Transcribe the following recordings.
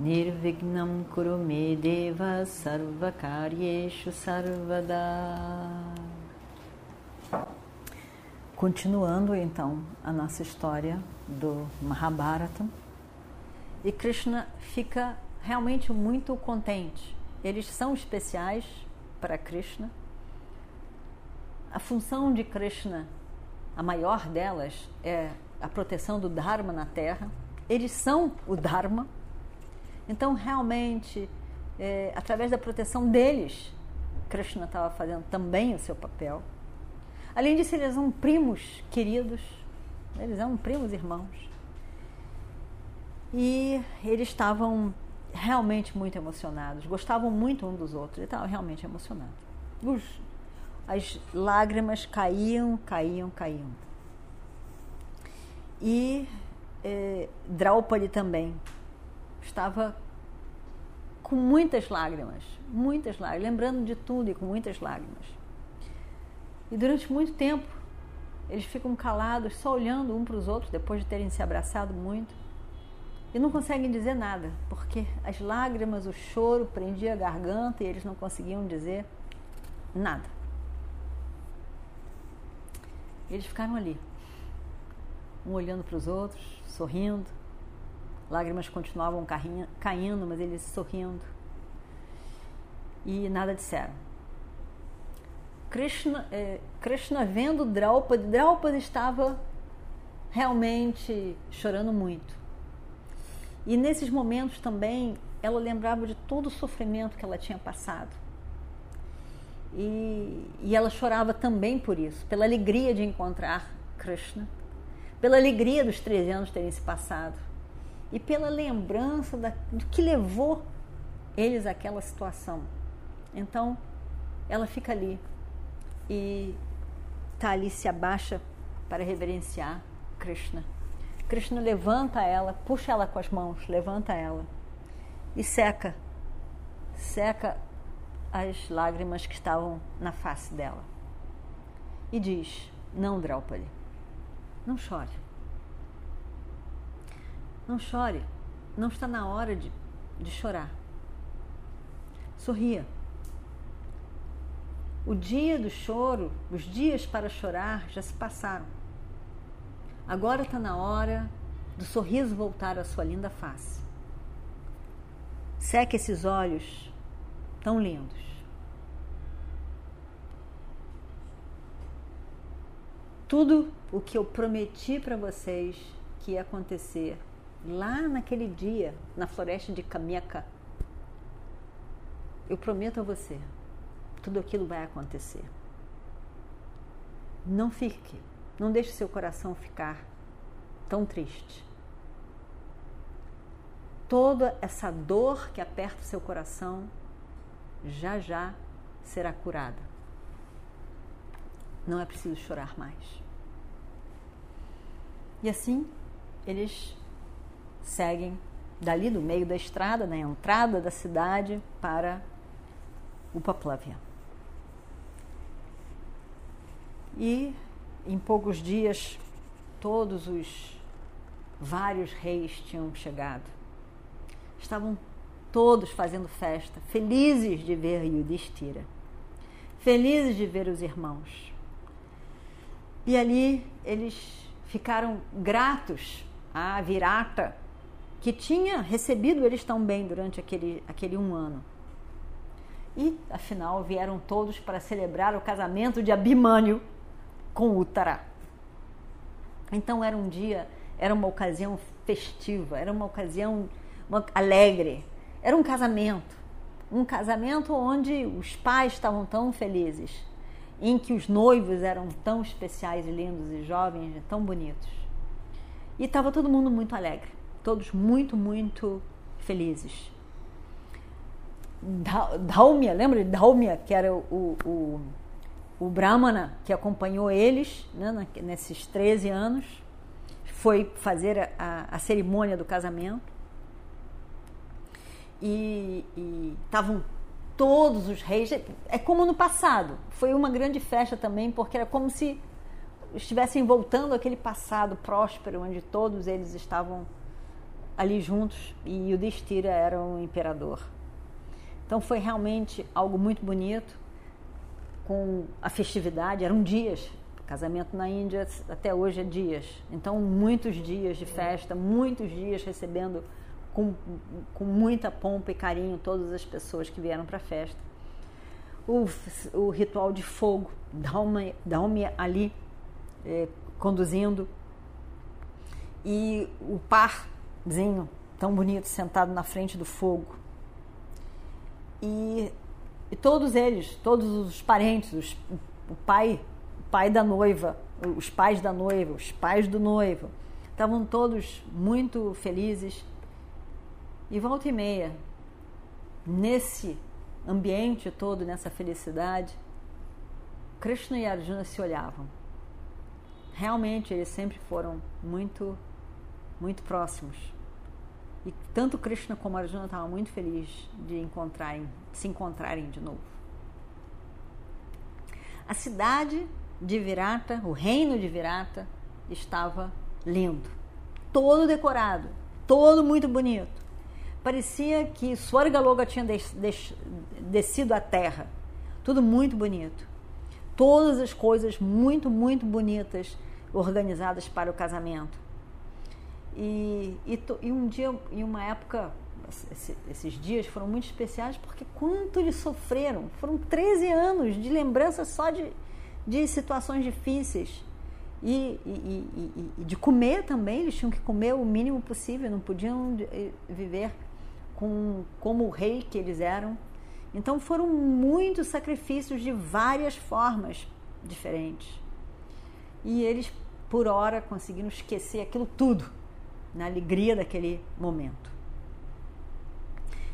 Nirvignam Kurume Deva Sarvakaryeshu Sarvada Continuando então a nossa história do Mahabharata, e Krishna fica realmente muito contente. Eles são especiais para Krishna. A função de Krishna, a maior delas, é a proteção do Dharma na Terra. Eles são o Dharma então, realmente, é, através da proteção deles, Krishna estava fazendo também o seu papel. Além disso, eles são primos queridos, eles são primos irmãos. E eles estavam realmente muito emocionados, gostavam muito um dos outros, eles estavam realmente emocionados. Os, as lágrimas caíam, caíam, caíam. E é, Draupadi também estava com muitas lágrimas, muitas lágrimas, lembrando de tudo e com muitas lágrimas. E durante muito tempo eles ficam calados, só olhando um para os outros depois de terem se abraçado muito e não conseguem dizer nada, porque as lágrimas, o choro prendia a garganta e eles não conseguiam dizer nada. Eles ficaram ali, um olhando para os outros, sorrindo, Lágrimas continuavam caindo, mas eles sorrindo. E nada disseram. Krishna, eh, Krishna vendo Draupadi, Draupadi estava realmente chorando muito. E nesses momentos também ela lembrava de todo o sofrimento que ela tinha passado. E, e ela chorava também por isso, pela alegria de encontrar Krishna, pela alegria dos 13 anos terem se passado e pela lembrança da, do que levou eles àquela situação. Então, ela fica ali e tá ali se abaixa para reverenciar Krishna. Krishna levanta ela, puxa ela com as mãos, levanta ela e seca, seca as lágrimas que estavam na face dela. E diz: Não, Draupadi, não chore. Não chore. Não está na hora de, de chorar. Sorria. O dia do choro, os dias para chorar já se passaram. Agora está na hora do sorriso voltar à sua linda face. Seque esses olhos tão lindos. Tudo o que eu prometi para vocês que ia acontecer lá naquele dia, na floresta de Kameka, eu prometo a você, tudo aquilo vai acontecer. Não fique, não deixe seu coração ficar tão triste. Toda essa dor que aperta o seu coração já já será curada. Não é preciso chorar mais. E assim, eles seguem dali do meio da estrada, na entrada da cidade, para o Paplavia. E em poucos dias, todos os vários reis tinham chegado. Estavam todos fazendo festa, felizes de ver Yudhishthira, felizes de ver os irmãos. E ali eles ficaram gratos a Virata, que tinha recebido eles tão bem durante aquele, aquele um ano. E, afinal, vieram todos para celebrar o casamento de Abimânio com Uttara. Então era um dia, era uma ocasião festiva, era uma ocasião alegre, era um casamento. Um casamento onde os pais estavam tão felizes, em que os noivos eram tão especiais e lindos e jovens e tão bonitos. E estava todo mundo muito alegre todos muito, muito felizes. Dhaumya, lembra de Dhaumya, que era o, o, o Brahmana que acompanhou eles né, nesses 13 anos, foi fazer a, a cerimônia do casamento. E estavam todos os reis. É como no passado. Foi uma grande festa também, porque era como se estivessem voltando aquele passado próspero, onde todos eles estavam ali juntos e o Destira era um imperador. Então foi realmente algo muito bonito, com a festividade, eram dias. O casamento na Índia até hoje é dias. Então, muitos dias de festa, muitos dias recebendo com, com muita pompa e carinho todas as pessoas que vieram para a festa. O, o ritual de fogo, Dalme ali é, conduzindo, e o parzinho tão bonito sentado na frente do fogo. E, e todos eles, todos os parentes, os, o pai, o pai da noiva, os pais da noiva, os pais do noivo, estavam todos muito felizes. E volta e meia, nesse ambiente todo, nessa felicidade, Krishna e Arjuna se olhavam. Realmente eles sempre foram muito, muito próximos. E tanto Krishna como Arjuna estavam muito felizes de encontrarem, se encontrarem de novo. A cidade de Virata, o reino de Virata, estava lindo, todo decorado, todo muito bonito. Parecia que Swargaloga tinha des, des, descido à terra, tudo muito bonito. Todas as coisas muito, muito bonitas organizadas para o casamento e, e, e um dia, em uma época, esse, esses dias foram muito especiais porque quanto eles sofreram. Foram 13 anos de lembrança só de, de situações difíceis. E, e, e, de comer também, eles tinham que comer o mínimo possível, não podiam eh, viver com, como o rei que eles eram. Então foram muitos sacrifícios de várias formas diferentes. E eles, por hora, conseguiram esquecer aquilo tudo na alegria daquele momento.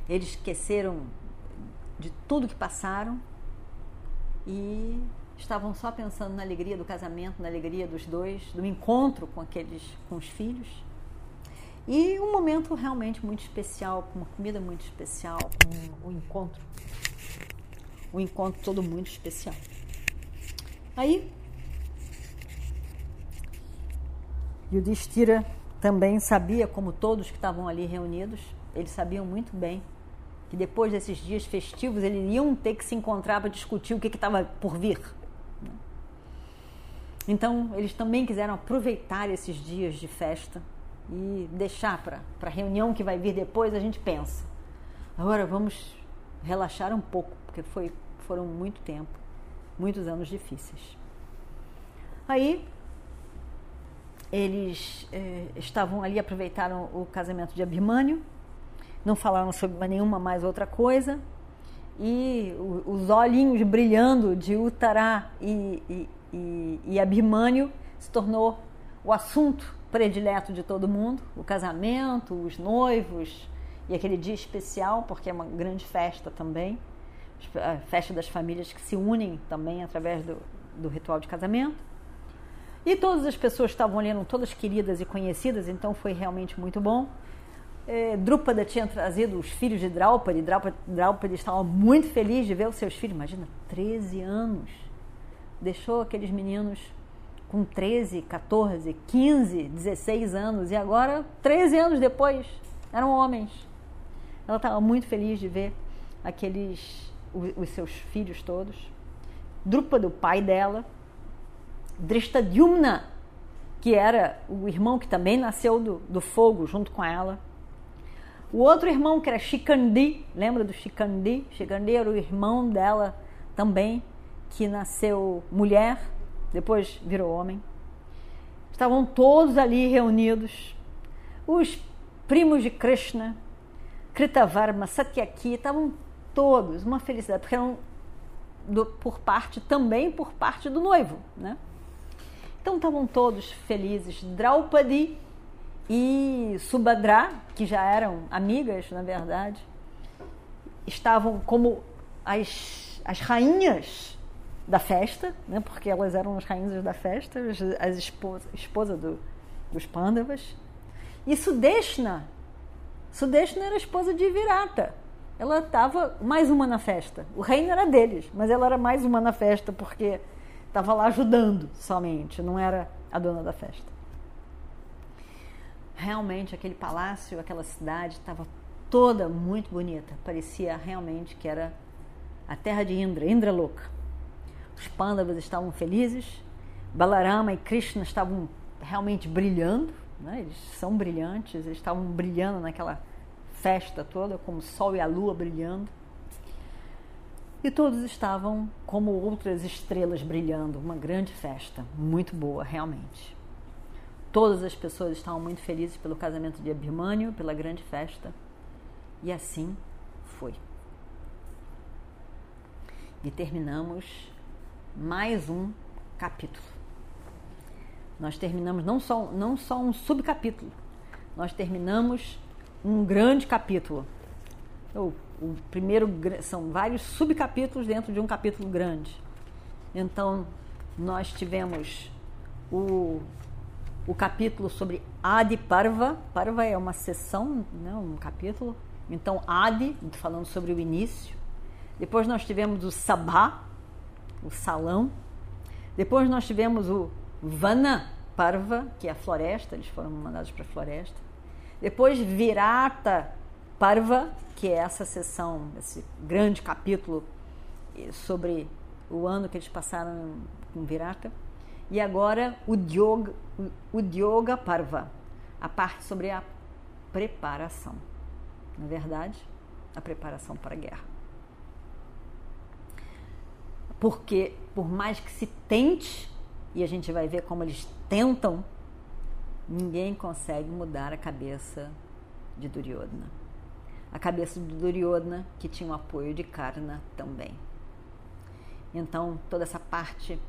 Eles esqueceram de tudo que passaram e estavam só pensando na alegria do casamento, na alegria dos dois, do encontro com aqueles com os filhos. E um momento realmente muito especial, com uma comida muito especial, com um encontro. Um encontro todo muito especial. Aí, Yudhishthira também sabia, como todos que estavam ali reunidos, eles sabiam muito bem que depois desses dias festivos eles iam ter que se encontrar para discutir o que estava por vir. Então, eles também quiseram aproveitar esses dias de festa e deixar para a reunião que vai vir depois, a gente pensa. Agora vamos relaxar um pouco, porque foi, foram muito tempo, muitos anos difíceis. Aí eles eh, estavam ali, aproveitaram o casamento de Abimânio, não falaram sobre nenhuma mais outra coisa, e o, os olhinhos brilhando de Utará e, e, e, e Abimânio se tornou o assunto predileto de todo mundo, o casamento, os noivos e aquele dia especial, porque é uma grande festa também, a festa das famílias que se unem também através do, do ritual de casamento. E todas as pessoas estavam ali, eram todas queridas e conhecidas, então foi realmente muito bom. É, Drúpada tinha trazido os filhos de Draupadi. Draupadi, Draupadi estava muito feliz de ver os seus filhos. Imagina, 13 anos. Deixou aqueles meninos com 13, 14, 15, 16 anos. E agora, 13 anos depois, eram homens. Ela estava muito feliz de ver aqueles, os, os seus filhos todos. Drúpada, o pai dela, Drishtadyumna, que era o irmão que também nasceu do, do fogo junto com ela. O outro irmão, que era Shikandi, lembra do Shikandi? Shikandi era o irmão dela também, que nasceu mulher, depois virou homem. Estavam todos ali reunidos. Os primos de Krishna, Kritavarma, Satyaki, estavam todos, uma felicidade, porque eram do, por parte, também por parte do noivo, né? Então estavam todos felizes. Draupadi e Subhadra, que já eram amigas, na verdade, estavam como as, as rainhas da festa, né? porque elas eram as rainhas da festa, as, as esposas esposa do, dos Pandavas. E Sudeshna, Sudeshna era esposa de Virata. Ela estava mais uma na festa. O reino era deles, mas ela era mais uma na festa porque estava lá ajudando somente, não era a dona da festa. Realmente aquele palácio, aquela cidade estava toda muito bonita. Parecia realmente que era a terra de Indra, Indra louca. Os pândavas estavam felizes, Balarama e Krishna estavam realmente brilhando, né? eles são brilhantes, eles estavam brilhando naquela festa toda, como o sol e a lua brilhando. E todos estavam como outras estrelas brilhando, uma grande festa, muito boa, realmente. Todas as pessoas estavam muito felizes pelo casamento de Abhimanyu, pela grande festa. E assim foi. E terminamos mais um capítulo. Nós terminamos não só, não só um subcapítulo, nós terminamos um grande capítulo. O, o primeiro são vários subcapítulos dentro de um capítulo grande. Então, nós tivemos o, o capítulo sobre Adi Parva. Parva é uma sessão, né, um capítulo. Então, Adi, falando sobre o início. Depois nós tivemos o Sabha, o salão. Depois nós tivemos o Vana Parva, que é a floresta, eles foram mandados para a floresta. Depois Virata Parva, que é essa sessão, esse grande capítulo sobre o ano que eles passaram com Virata. E agora o Yoga, o Parva, a parte sobre a preparação. Na verdade, a preparação para a guerra. Porque por mais que se tente, e a gente vai ver como eles tentam ninguém consegue mudar a cabeça de Duryodhana. A cabeça de Duryodhana que tinha o apoio de Karna também. Então, toda essa parte,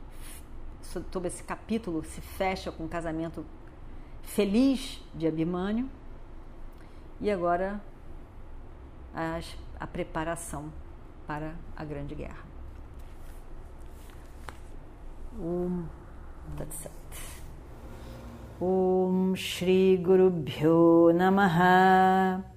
todo esse capítulo se fecha com o casamento feliz de Abhimanyu e agora as, a preparação para a Grande Guerra. Um, that's it. Guru Bhyo Namaha